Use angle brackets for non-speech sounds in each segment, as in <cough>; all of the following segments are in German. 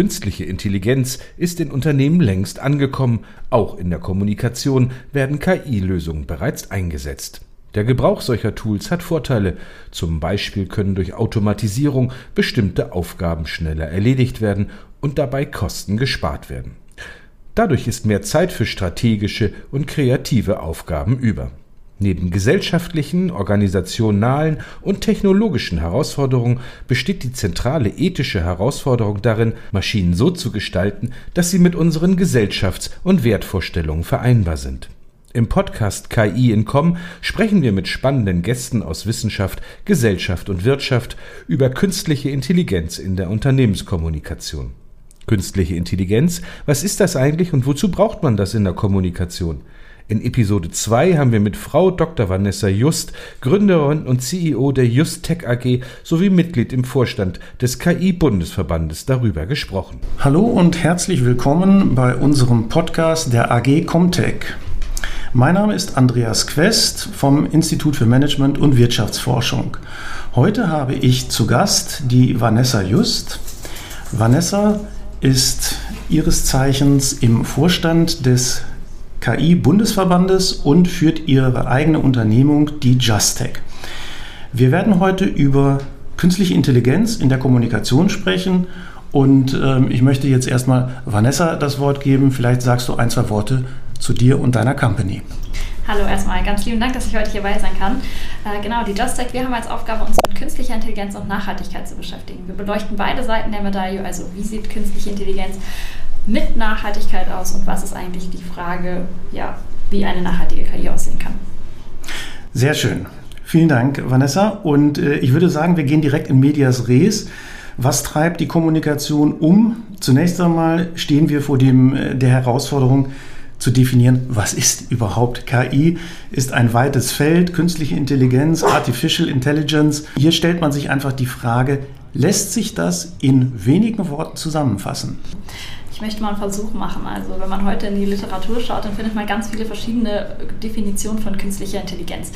Künstliche Intelligenz ist in Unternehmen längst angekommen, auch in der Kommunikation werden KI-Lösungen bereits eingesetzt. Der Gebrauch solcher Tools hat Vorteile, zum Beispiel können durch Automatisierung bestimmte Aufgaben schneller erledigt werden und dabei Kosten gespart werden. Dadurch ist mehr Zeit für strategische und kreative Aufgaben über. Neben gesellschaftlichen, organisationalen und technologischen Herausforderungen besteht die zentrale ethische Herausforderung darin, Maschinen so zu gestalten, dass sie mit unseren Gesellschafts- und Wertvorstellungen vereinbar sind. Im Podcast KI in Com sprechen wir mit spannenden Gästen aus Wissenschaft, Gesellschaft und Wirtschaft über künstliche Intelligenz in der Unternehmenskommunikation. Künstliche Intelligenz, was ist das eigentlich und wozu braucht man das in der Kommunikation? In Episode 2 haben wir mit Frau Dr. Vanessa Just, Gründerin und CEO der Just Tech AG sowie Mitglied im Vorstand des KI-Bundesverbandes darüber gesprochen. Hallo und herzlich willkommen bei unserem Podcast der AG Comtech. Mein Name ist Andreas Quest vom Institut für Management und Wirtschaftsforschung. Heute habe ich zu Gast die Vanessa Just. Vanessa ist ihres Zeichens im Vorstand des KI-Bundesverbandes und führt ihre eigene Unternehmung, die Justech. Wir werden heute über künstliche Intelligenz in der Kommunikation sprechen und ähm, ich möchte jetzt erstmal Vanessa das Wort geben. Vielleicht sagst du ein, zwei Worte zu dir und deiner Company. Hallo erstmal, ganz lieben Dank, dass ich heute hierbei sein kann. Äh, genau, die JustTech, wir haben als Aufgabe, uns mit künstlicher Intelligenz und Nachhaltigkeit zu beschäftigen. Wir beleuchten beide Seiten der Medaille, also wie sieht künstliche Intelligenz mit Nachhaltigkeit aus und was ist eigentlich die Frage, ja, wie eine nachhaltige KI aussehen kann. Sehr schön. Vielen Dank, Vanessa. Und äh, ich würde sagen, wir gehen direkt in Medias Res. Was treibt die Kommunikation um? Zunächst einmal stehen wir vor dem, äh, der Herausforderung zu definieren, was ist überhaupt KI? Ist ein weites Feld, künstliche Intelligenz, Artificial Intelligence. Hier stellt man sich einfach die Frage, lässt sich das in wenigen Worten zusammenfassen? Möchte mal einen Versuch machen. Also wenn man heute in die Literatur schaut, dann findet man ganz viele verschiedene Definitionen von künstlicher Intelligenz.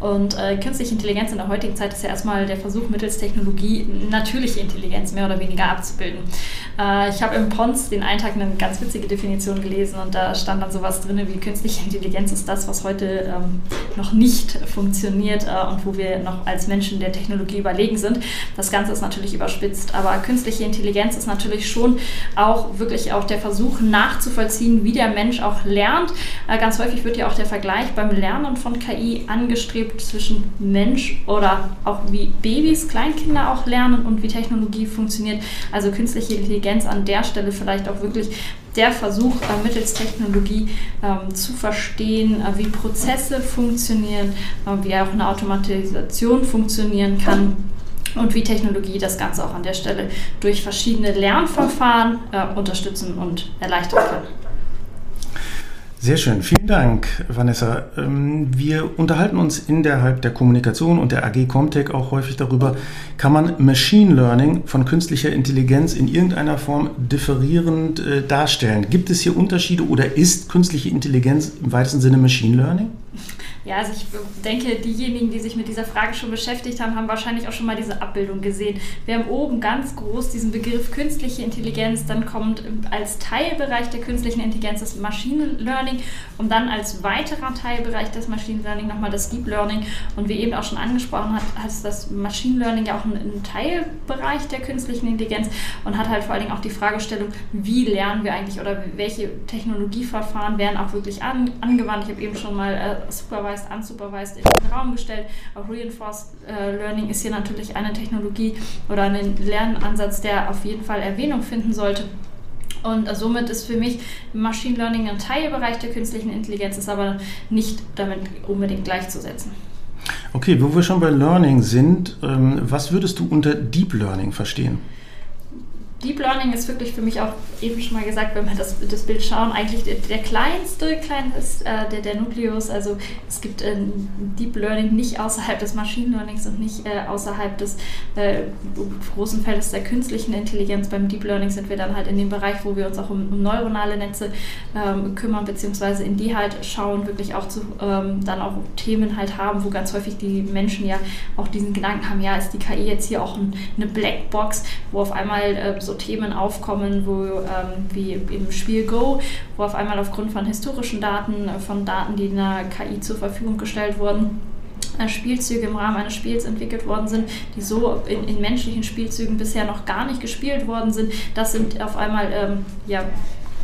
Und äh, künstliche Intelligenz in der heutigen Zeit ist ja erstmal der Versuch, mittels Technologie natürliche Intelligenz mehr oder weniger abzubilden. Äh, ich habe im Pons den einen Tag eine ganz witzige Definition gelesen und da stand dann sowas drin wie künstliche Intelligenz ist das, was heute ähm, noch nicht funktioniert äh, und wo wir noch als Menschen der Technologie überlegen sind. Das Ganze ist natürlich überspitzt, aber künstliche Intelligenz ist natürlich schon auch wirklich auch der Versuch nachzuvollziehen, wie der Mensch auch lernt. Äh, ganz häufig wird ja auch der Vergleich beim Lernen von KI angestrebt zwischen Mensch oder auch wie Babys, Kleinkinder auch lernen und wie Technologie funktioniert. Also künstliche Intelligenz an der Stelle vielleicht auch wirklich der Versuch, äh, mittels Technologie ähm, zu verstehen, äh, wie Prozesse funktionieren, wie auch eine Automatisation funktionieren kann und wie Technologie das Ganze auch an der Stelle durch verschiedene Lernverfahren äh, unterstützen und erleichtern kann. Sehr schön, vielen Dank, Vanessa. Ähm, wir unterhalten uns innerhalb der Kommunikation und der AG Comtech auch häufig darüber, kann man Machine Learning von künstlicher Intelligenz in irgendeiner Form differierend äh, darstellen? Gibt es hier Unterschiede oder ist künstliche Intelligenz im weitesten Sinne Machine Learning? Ja, also ich denke, diejenigen, die sich mit dieser Frage schon beschäftigt haben, haben wahrscheinlich auch schon mal diese Abbildung gesehen. Wir haben oben ganz groß diesen Begriff künstliche Intelligenz, dann kommt als Teilbereich der künstlichen Intelligenz das Machine Learning und dann als weiterer Teilbereich des Machine Learning nochmal das Deep Learning. Und wie eben auch schon angesprochen hat, hat das Machine Learning ja auch einen Teilbereich der künstlichen Intelligenz und hat halt vor allen Dingen auch die Fragestellung, wie lernen wir eigentlich oder welche Technologieverfahren werden auch wirklich an, angewandt. Ich habe eben schon mal äh, Supervised supervised, unsupervised in den Raum gestellt. Auch Reinforced äh, Learning ist hier natürlich eine Technologie oder ein Lernansatz, der auf jeden Fall Erwähnung finden sollte. Und somit ist für mich Machine Learning ein Teilbereich der künstlichen Intelligenz, ist aber nicht damit unbedingt gleichzusetzen. Okay, wo wir schon bei Learning sind, ähm, was würdest du unter Deep Learning verstehen? Deep Learning ist wirklich für mich auch eben schon mal gesagt, wenn wir das, das Bild schauen, eigentlich der, der kleinste kleines, äh, der, der Nukleus. Also es gibt äh, Deep Learning nicht außerhalb des Machine Learnings und nicht äh, außerhalb des äh, großen Feldes der künstlichen Intelligenz. Beim Deep Learning sind wir dann halt in dem Bereich, wo wir uns auch um, um neuronale Netze ähm, kümmern, beziehungsweise in die halt schauen, wirklich auch zu ähm, dann auch Themen halt haben, wo ganz häufig die Menschen ja auch diesen Gedanken haben, ja, ist die KI jetzt hier auch ein, eine Blackbox, wo auf einmal äh, so Themen aufkommen, wo ähm, wie im Spiel Go, wo auf einmal aufgrund von historischen Daten, äh, von Daten, die in der KI zur Verfügung gestellt wurden, äh, Spielzüge im Rahmen eines Spiels entwickelt worden sind, die so in, in, menschlichen Spielzügen bisher noch gar nicht gespielt worden sind. Das sind auf einmal ähm, ja,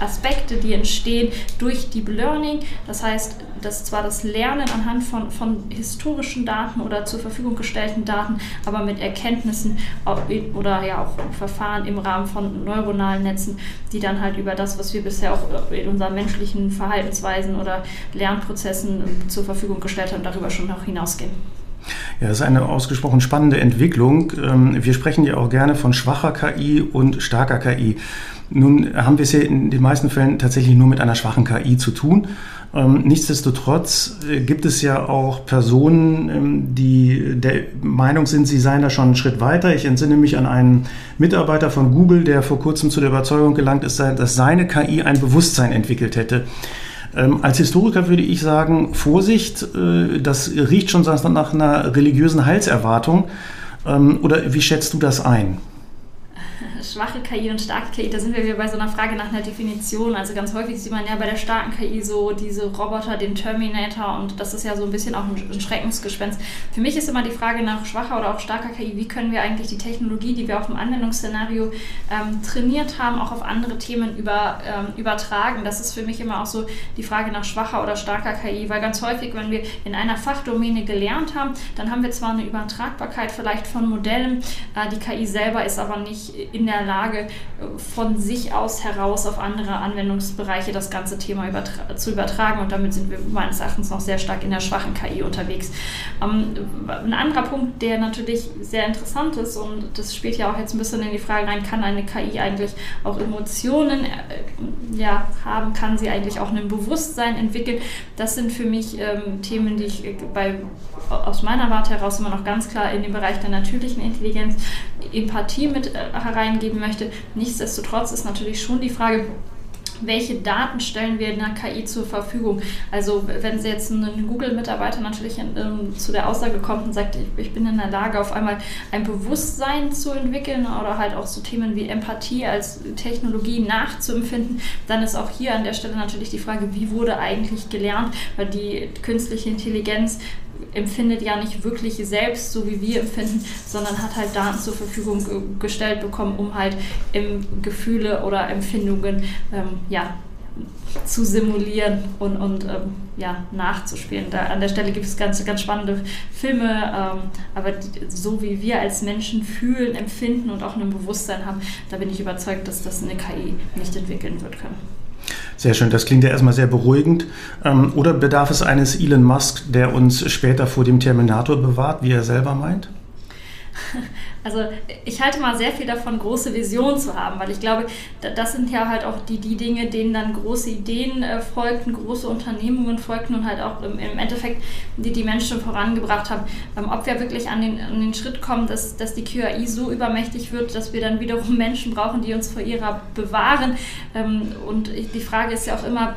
Aspekte, die entstehen durch Deep Learning. Das heißt, dass zwar das Lernen anhand von, von historischen Daten oder zur Verfügung gestellten Daten, aber mit Erkenntnissen oder ja auch Verfahren im Rahmen von neuronalen Netzen, die dann halt über das, was wir bisher auch in unseren menschlichen Verhaltensweisen oder Lernprozessen zur Verfügung gestellt haben, darüber schon noch hinausgehen. Ja, das ist eine ausgesprochen spannende Entwicklung. Ähm, wir sprechen ja auch gerne von schwacher KI und starker KI. Nun haben wir es ja in den meisten Fällen tatsächlich nur mit einer schwachen KI zu tun. Ähm, nichtsdestotrotz äh, gibt es ja auch Personen, ähm, die der Meinung sind, sie seien da schon einen Schritt weiter. Ich entsinne mich an einen Mitarbeiter von Google, der vor kurzem zu der Überzeugung gelangt ist, dass seine KI ein Bewusstsein entwickelt hätte. Ähm, als Historiker würde ich sagen, Vorsicht, äh, das riecht schon nach einer religiösen Heilserwartung. oder wie schätzt du das ein? Schwache KI und starke KI, da sind wir wieder bei so einer Frage nach einer Definition. Also ganz häufig sieht man ja bei der starken KI so diese Roboter, den Terminator und das ist ja so ein bisschen auch ein Schreckensgespenst. Für mich ist immer die Frage nach schwacher oder auch starker KI, wie können wir eigentlich die Technologie, die wir auf dem Anwendungsszenario ähm, trainiert haben, auch auf andere Themen über, ähm, übertragen. Das ist für mich immer auch so die Frage nach schwacher oder starker KI, weil ganz häufig, wenn wir in einer Fachdomäne gelernt haben, dann haben wir zwar eine Übertragbarkeit vielleicht von Modellen, äh, die KI selber ist aber nicht in der Lage, äh, von sich aus heraus auf andere Anwendungsbereiche das ganze Thema übertra zu übertragen. Und damit sind wir meines Erachtens noch sehr stark in der schwachen KI unterwegs. Ähm, ein anderer Punkt, der natürlich sehr interessant ist, und das spielt ja auch jetzt ein bisschen in die Frage rein, kann eine KI eigentlich auch Emotionen äh, ja, haben, kann sie eigentlich auch ein Bewusstsein entwickeln. Das sind für mich ähm, Themen, die ich äh, bei, aus meiner Warte heraus immer noch ganz klar in den Bereich der natürlichen Intelligenz, Empathie mit äh, hereingeben möchte. Nichtsdestotrotz ist natürlich schon die Frage, welche Daten stellen wir in der KI zur Verfügung? Also wenn Sie jetzt ein Google-Mitarbeiter natürlich ähm, zu der Aussage kommt und sagt, ich, ich, bin in der Lage, auf einmal ein Bewusstsein zu entwickeln oder halt auch so Themen wie Empathie als Technologie nachzuempfinden, dann ist auch hier an der Stelle natürlich die Frage, wie wurde eigentlich gelernt, weil die künstliche Intelligenz empfindet ja nicht wirklich selbst, so wie wir empfinden, sondern hat halt Daten zur Verfügung gestellt bekommen, um halt Gefühle oder Empfindungen ähm, ja, zu simulieren und, und ähm, ja, nachzuspielen. Da, an der Stelle gibt es ganz, ganz spannende Filme, ähm, aber die, so wie wir als Menschen fühlen, empfinden und auch ein Bewusstsein haben, da bin ich überzeugt, dass das eine KI nicht entwickeln wird können. Sehr schön, das klingt ja erstmal sehr beruhigend. Ähm, oder bedarf es eines Elon Musk, der uns später vor dem Terminator bewahrt, wie er selber meint? <laughs> Also ich halte mal sehr viel davon, große Visionen zu haben, weil ich glaube, das sind ja halt auch die, die Dinge, denen dann große Ideen äh, folgten, große Unternehmungen folgten und halt auch im, Endeffekt die die Menschen vorangebracht haben. Ähm, ob wir wirklich an den, an den Schritt kommen, dass, dass die QAI so übermächtig wird, dass wir dann wiederum <laughs> Menschen brauchen, die uns vor ihrer bewahren. Ähm, und die Frage ist ja auch immer,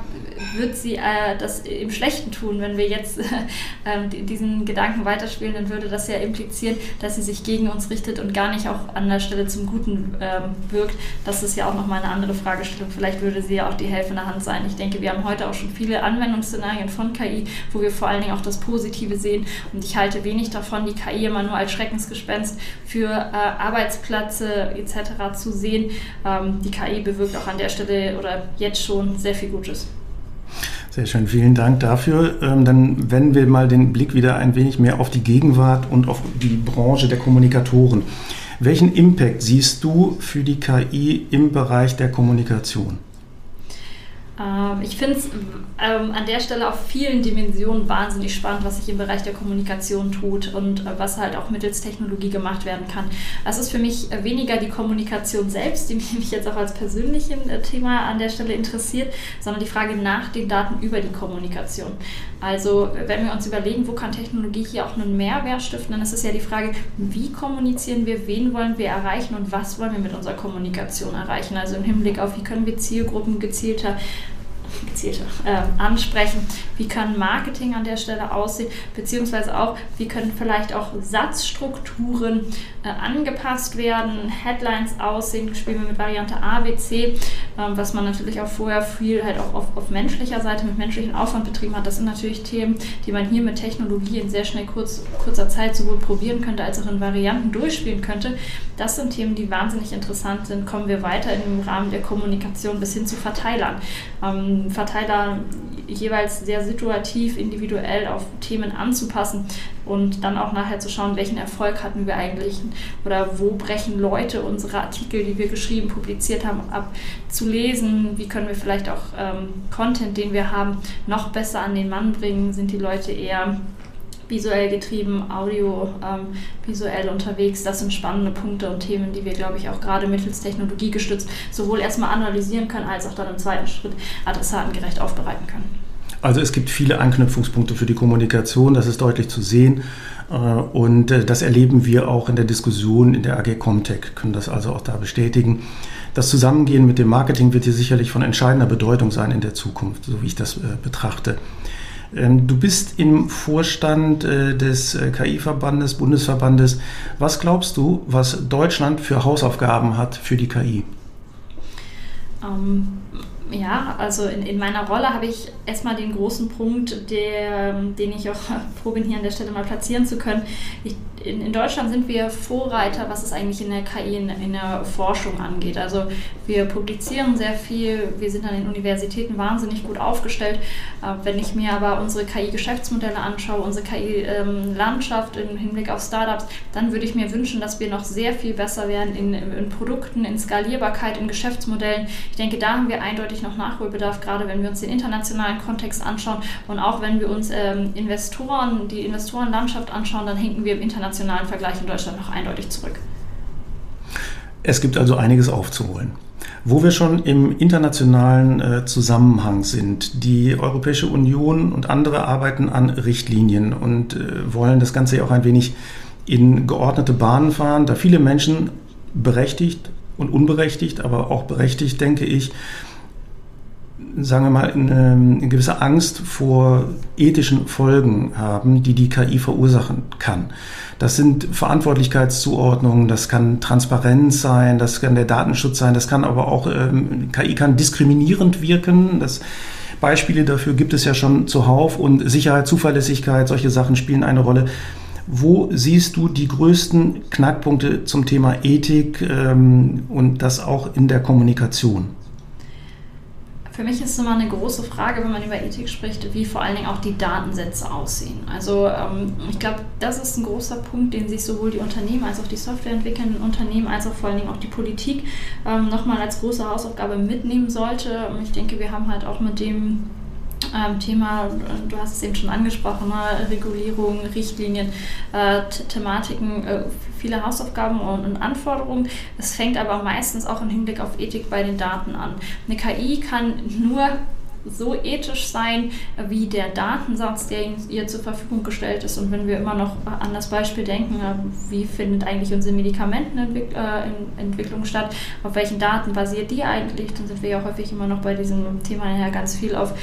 wird sie äh, das im Schlechten tun? Wenn wir jetzt <laughs> äh, diesen Gedanken weiterspielen, dann würde das ja implizieren, dass sie sich gegen uns richtet und gar nicht auch an der Stelle zum Guten ähm, wirkt, das ist ja auch nochmal eine andere Fragestellung. Vielleicht würde sie ja auch die helfende Hand sein. Ich denke, wir haben heute auch schon viele Anwendungsszenarien von KI, wo wir vor allen Dingen auch das Positive sehen. Und ich halte wenig davon, die KI immer nur als Schreckensgespenst für äh, Arbeitsplätze etc. zu sehen. Ähm, die KI bewirkt auch an der Stelle oder jetzt schon sehr viel Gutes. Sehr schön, vielen Dank dafür. Ähm, dann wenden wir mal den Blick wieder ein wenig mehr auf die Gegenwart und auf die Branche der Kommunikatoren. Welchen Impact siehst du für die KI im Bereich der Kommunikation? Ähm, ich finde es ähm, an der Stelle auf vielen Dimensionen wahnsinnig spannend, was sich im Bereich der Kommunikation tut und äh, was halt auch mittels Technologie gemacht werden kann. Das ist für mich äh, weniger die Kommunikation selbst, die <laughs> mich jetzt auch als persönliches äh, Thema an der Stelle interessiert, sondern die Frage nach den Daten über die Kommunikation. Also wenn wir uns überlegen, wo kann Technologie hier auch einen Mehrwert stiften, dann ist es ja die Frage, wie kommunizieren wir, wen wollen wir erreichen und was wollen wir mit unserer Kommunikation erreichen. Also im Hinblick auf, wie können wir Zielgruppen gezielter komplizierte äh, ansprechen. Wie kann Marketing an der Stelle aussehen, beziehungsweise auch, wie können vielleicht auch Satzstrukturen äh, angepasst werden, Headlines aussehen, spielen wir mit Variante A, B, C, ähm, was man natürlich auch vorher viel halt auch auf, auf menschlicher Seite mit menschlichen Aufwand betrieben hat. Das sind natürlich Themen, die man hier mit Technologie in sehr schnell kurz, kurzer Zeit sowohl probieren könnte, als auch in Varianten durchspielen könnte. Das sind Themen, die wahnsinnig interessant sind. Kommen wir weiter im Rahmen der Kommunikation bis hin zu Verteilern. Ähm, Verteiler jeweils sehr situativ, individuell auf Themen anzupassen und dann auch nachher zu schauen, welchen Erfolg hatten wir eigentlich oder wo brechen Leute unsere Artikel, die wir geschrieben, publiziert haben, ab, zu lesen, wie können wir vielleicht auch ähm, Content, den wir haben, noch besser an den Mann bringen, sind die Leute eher visuell getrieben, audio ähm, visuell unterwegs. Das sind spannende Punkte und Themen, die wir, glaube ich, auch gerade mittels Technologie gestützt sowohl erstmal analysieren können, als auch dann im zweiten Schritt adressatengerecht aufbereiten können. Also es gibt viele Anknüpfungspunkte für die Kommunikation, das ist deutlich zu sehen. Äh, und äh, das erleben wir auch in der Diskussion in der AG Comtech, können das also auch da bestätigen. Das Zusammengehen mit dem Marketing wird hier sicherlich von entscheidender Bedeutung sein in der Zukunft, so wie ich das äh, betrachte. Ähm, du bist im Vorstand äh, des äh, KI-Verbandes, Bundesverbandes. Was glaubst du, was Deutschland für Hausaufgaben hat für die KI? Ähm, ja, also in, in meiner Rolle habe ich erstmal den großen Punkt, der, den ich auch <laughs> bin, hier an der Stelle mal platzieren zu können. Ich, in, in, Deutschland sind wir Vorreiter, was es eigentlich in der KI, in, in, der Forschung angeht. Also wir publizieren sehr viel, wir sind an den Universitäten wahnsinnig gut aufgestellt. Äh, wenn ich mir aber unsere KI-Geschäftsmodelle anschaue, unsere KI-Landschaft ähm, im Hinblick auf Startups, dann würde ich mir wünschen, dass wir noch sehr viel besser werden in, in Produkten, in Skalierbarkeit, in Geschäftsmodellen. Ich denke, da haben wir eindeutig noch Nachholbedarf, gerade wenn wir uns den internationalen Kontext anschauen und auch wenn wir uns ähm, Investoren, die Investorenlandschaft anschauen, dann hinken wir im internationalen Vergleich in Deutschland noch eindeutig zurück. Es gibt also einiges aufzuholen. Wo wir schon im internationalen äh, Zusammenhang sind, die Europäische Union und andere arbeiten an Richtlinien und äh, wollen das Ganze ja auch ein wenig in geordnete Bahnen fahren, da viele Menschen berechtigt und unberechtigt, aber auch berechtigt, denke ich, sagen wir mal, eine, eine gewisse Angst vor ethischen Folgen haben, die die KI verursachen kann. Das sind Verantwortlichkeitszuordnungen, das kann Transparenz sein, das kann der Datenschutz sein, das kann aber auch, ähm, KI kann diskriminierend wirken. Das, Beispiele dafür gibt es ja schon zuhauf und Sicherheit, Zuverlässigkeit, solche Sachen spielen eine Rolle. Wo siehst du die größten Knackpunkte zum Thema Ethik ähm, und das auch in der Kommunikation? Für mich ist es immer eine große Frage, wenn man über Ethik spricht, wie vor allen Dingen auch die Datensätze aussehen. Also ähm, ich glaube, das ist ein großer Punkt, den sich sowohl die Unternehmen als auch die softwareentwickelnden Unternehmen als auch vor allen Dingen auch die Politik ähm, nochmal als große Hausaufgabe mitnehmen sollte. Ich denke, wir haben halt auch mit dem ähm, Thema, du hast es eben schon angesprochen, ne? Regulierung, Richtlinien, äh, Thematiken, äh, viele Hausaufgaben und, und, Anforderungen. Es fängt aber meistens auch im Hinblick auf Ethik bei den Daten an. Eine KI kann nur so ethisch sein wie der Datensatz, der ihr zur Verfügung gestellt ist. Und wenn wir immer noch an das Beispiel denken, äh, wie findet eigentlich unsere Medikamentenentwicklung statt, auf welchen Daten basiert die eigentlich, dann sind wir ja häufig immer noch bei diesem Thema ja ganz viel auf,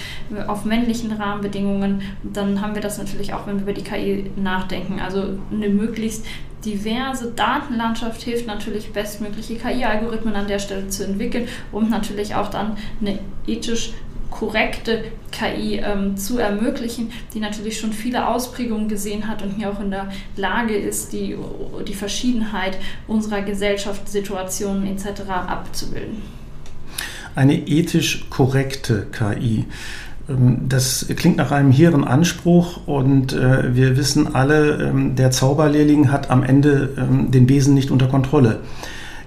auf männlichen Rahmenbedingungen. Dann haben wir das natürlich auch, wenn wir über die KI nachdenken. Also eine möglichst diverse Datenlandschaft hilft natürlich bestmögliche KI-Algorithmen an der Stelle zu entwickeln, um natürlich auch dann eine ethisch korrekte KI ähm, zu ermöglichen, die natürlich schon viele Ausprägungen gesehen hat und hier auch in der Lage ist, die, die Verschiedenheit unserer Gesellschaftssituationen etc. abzubilden. Eine ethisch korrekte KI. Ähm, das klingt nach einem hehren Anspruch und äh, wir wissen alle, ähm, der Zauberlehrling hat am Ende ähm, den Besen nicht unter Kontrolle.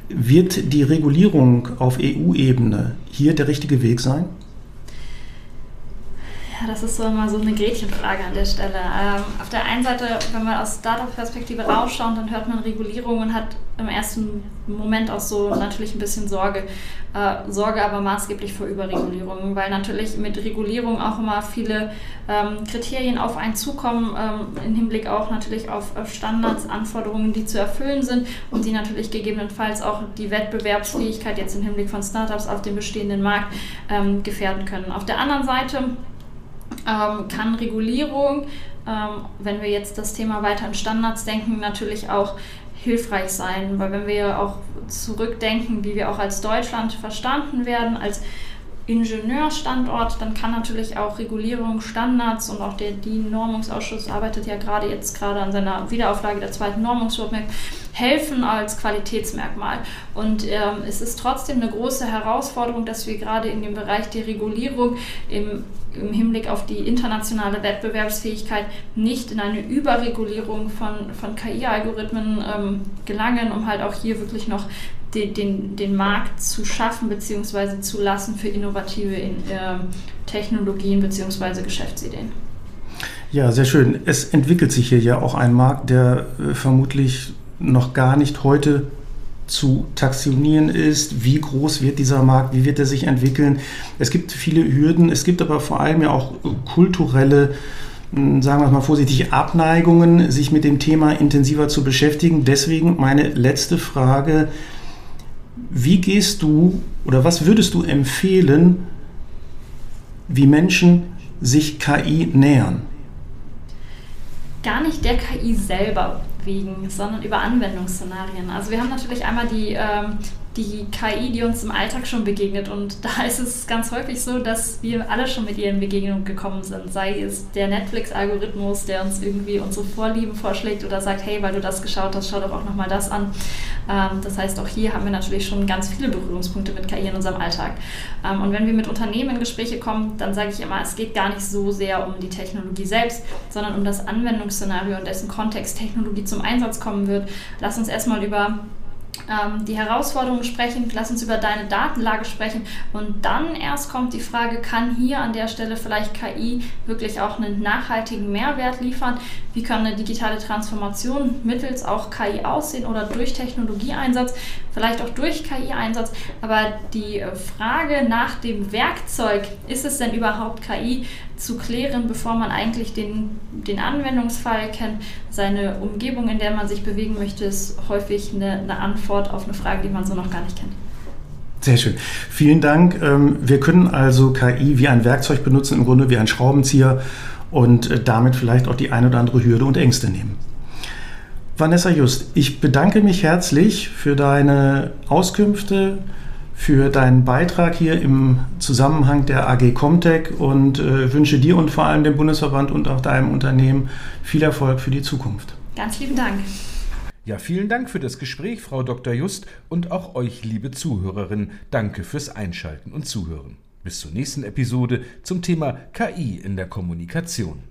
Wird die Regulierung auf EU-Ebene hier der richtige Weg sein? Das ist so immer so eine Gretchenfrage an der Stelle. Ähm, auf der einen Seite, wenn man aus Startup-Perspektive rausschaut, dann hört man Regulierung und hat im ersten Moment auch so natürlich ein bisschen Sorge. Äh, Sorge aber maßgeblich vor Überregulierung, weil natürlich mit Regulierung auch immer viele ähm, Kriterien auf einen zukommen, ähm, im Hinblick auch natürlich auf, auf Standards, Anforderungen, die zu erfüllen sind und die natürlich gegebenenfalls auch die Wettbewerbsfähigkeit jetzt im Hinblick von Startups auf dem bestehenden Markt ähm, gefährden können. Auf der anderen Seite ähm, kann Regulierung, ähm, wenn wir jetzt das Thema weiter in Standards denken, natürlich auch hilfreich sein, weil wenn wir auch zurückdenken, wie wir auch als Deutschland verstanden werden, als Ingenieurstandort, dann kann natürlich auch Regulierung, Standards und auch der DIN-Normungsausschuss arbeitet ja gerade jetzt gerade an seiner Wiederauflage der zweiten Normungsroadmap, helfen als Qualitätsmerkmal. Und ähm, es ist trotzdem eine große Herausforderung, dass wir gerade in dem Bereich der Regulierung im im Hinblick auf die internationale Wettbewerbsfähigkeit nicht in eine Überregulierung von, von KI-Algorithmen ähm, gelangen, um halt auch hier wirklich noch den, den, den Markt zu schaffen bzw. zu lassen für innovative in, äh, Technologien bzw. Geschäftsideen. Ja, sehr schön. Es entwickelt sich hier ja auch ein Markt, der äh, vermutlich noch gar nicht heute zu taxionieren ist, wie groß wird dieser Markt, wie wird er sich entwickeln. Es gibt viele Hürden, es gibt aber vor allem ja auch kulturelle hm, sagen wir es mal vorsichtig, Abneigungen, sich mit dem Thema intensiver zu beschäftigen. Deswegen meine letzte Frage, wie gehst du oder was würdest du empfehlen, wie Menschen sich KI nähern? Gar nicht der KI selber wegen, sondern über Anwendungsszenarien. Also wir haben natürlich einmal die, ähm, die KI, die uns im Alltag schon begegnet. Und da ist es ganz häufig so, dass wir alle schon mit ihr in Begegnung gekommen sind. Sei es der Netflix-Algorithmus, der uns irgendwie unsere Vorlieben vorschlägt oder sagt, hey, weil du das geschaut hast, schau doch auch nochmal das an. Ähm, das heißt, auch hier haben wir natürlich schon ganz viele Berührungspunkte mit KI in unserem Alltag. Ähm, und wenn wir mit Unternehmen in Gespräche kommen, dann sage ich immer, es geht gar nicht so sehr um die Technologie selbst, sondern um das Anwendungsszenario, in dessen Kontext Technologie zum Einsatz kommen wird. Lass uns erstmal über die Herausforderungen sprechen, lass uns über deine Datenlage sprechen und dann erst kommt die Frage, kann hier an der Stelle vielleicht KI wirklich auch einen nachhaltigen Mehrwert liefern? Wie kann eine digitale Transformation mittels auch KI aussehen oder durch Technologieeinsatz, vielleicht auch durch KI-Einsatz? Aber die Frage nach dem Werkzeug, ist es denn überhaupt KI, zu klären, bevor man eigentlich den, den Anwendungsfall kennt. Seine Umgebung, in der man sich bewegen möchte, ist häufig eine, eine Antwort auf eine Frage, die man so noch gar nicht kennt. Sehr schön. Vielen Dank. Ähm, wir können also KI wie ein Werkzeug benutzen, im Grunde wie ein Schraubenzieher und äh, damit vielleicht auch die eine oder andere Hürde und Ängste nehmen. Vanessa Just, ich bedanke mich herzlich für deine Auskünfte, für deinen Beitrag hier im Zusammenhang der AG Comtech und äh, wünsche dir und vor allem dem Bundesverband und auch deinem Unternehmen viel Erfolg für die Zukunft. Ganz lieben Dank. Ja, vielen Dank für das Gespräch, Frau Dr. Just, und auch euch, liebe Zuhörerinnen, danke fürs Einschalten und Zuhören. Bis zur nächsten Episode zum Thema KI in der Kommunikation.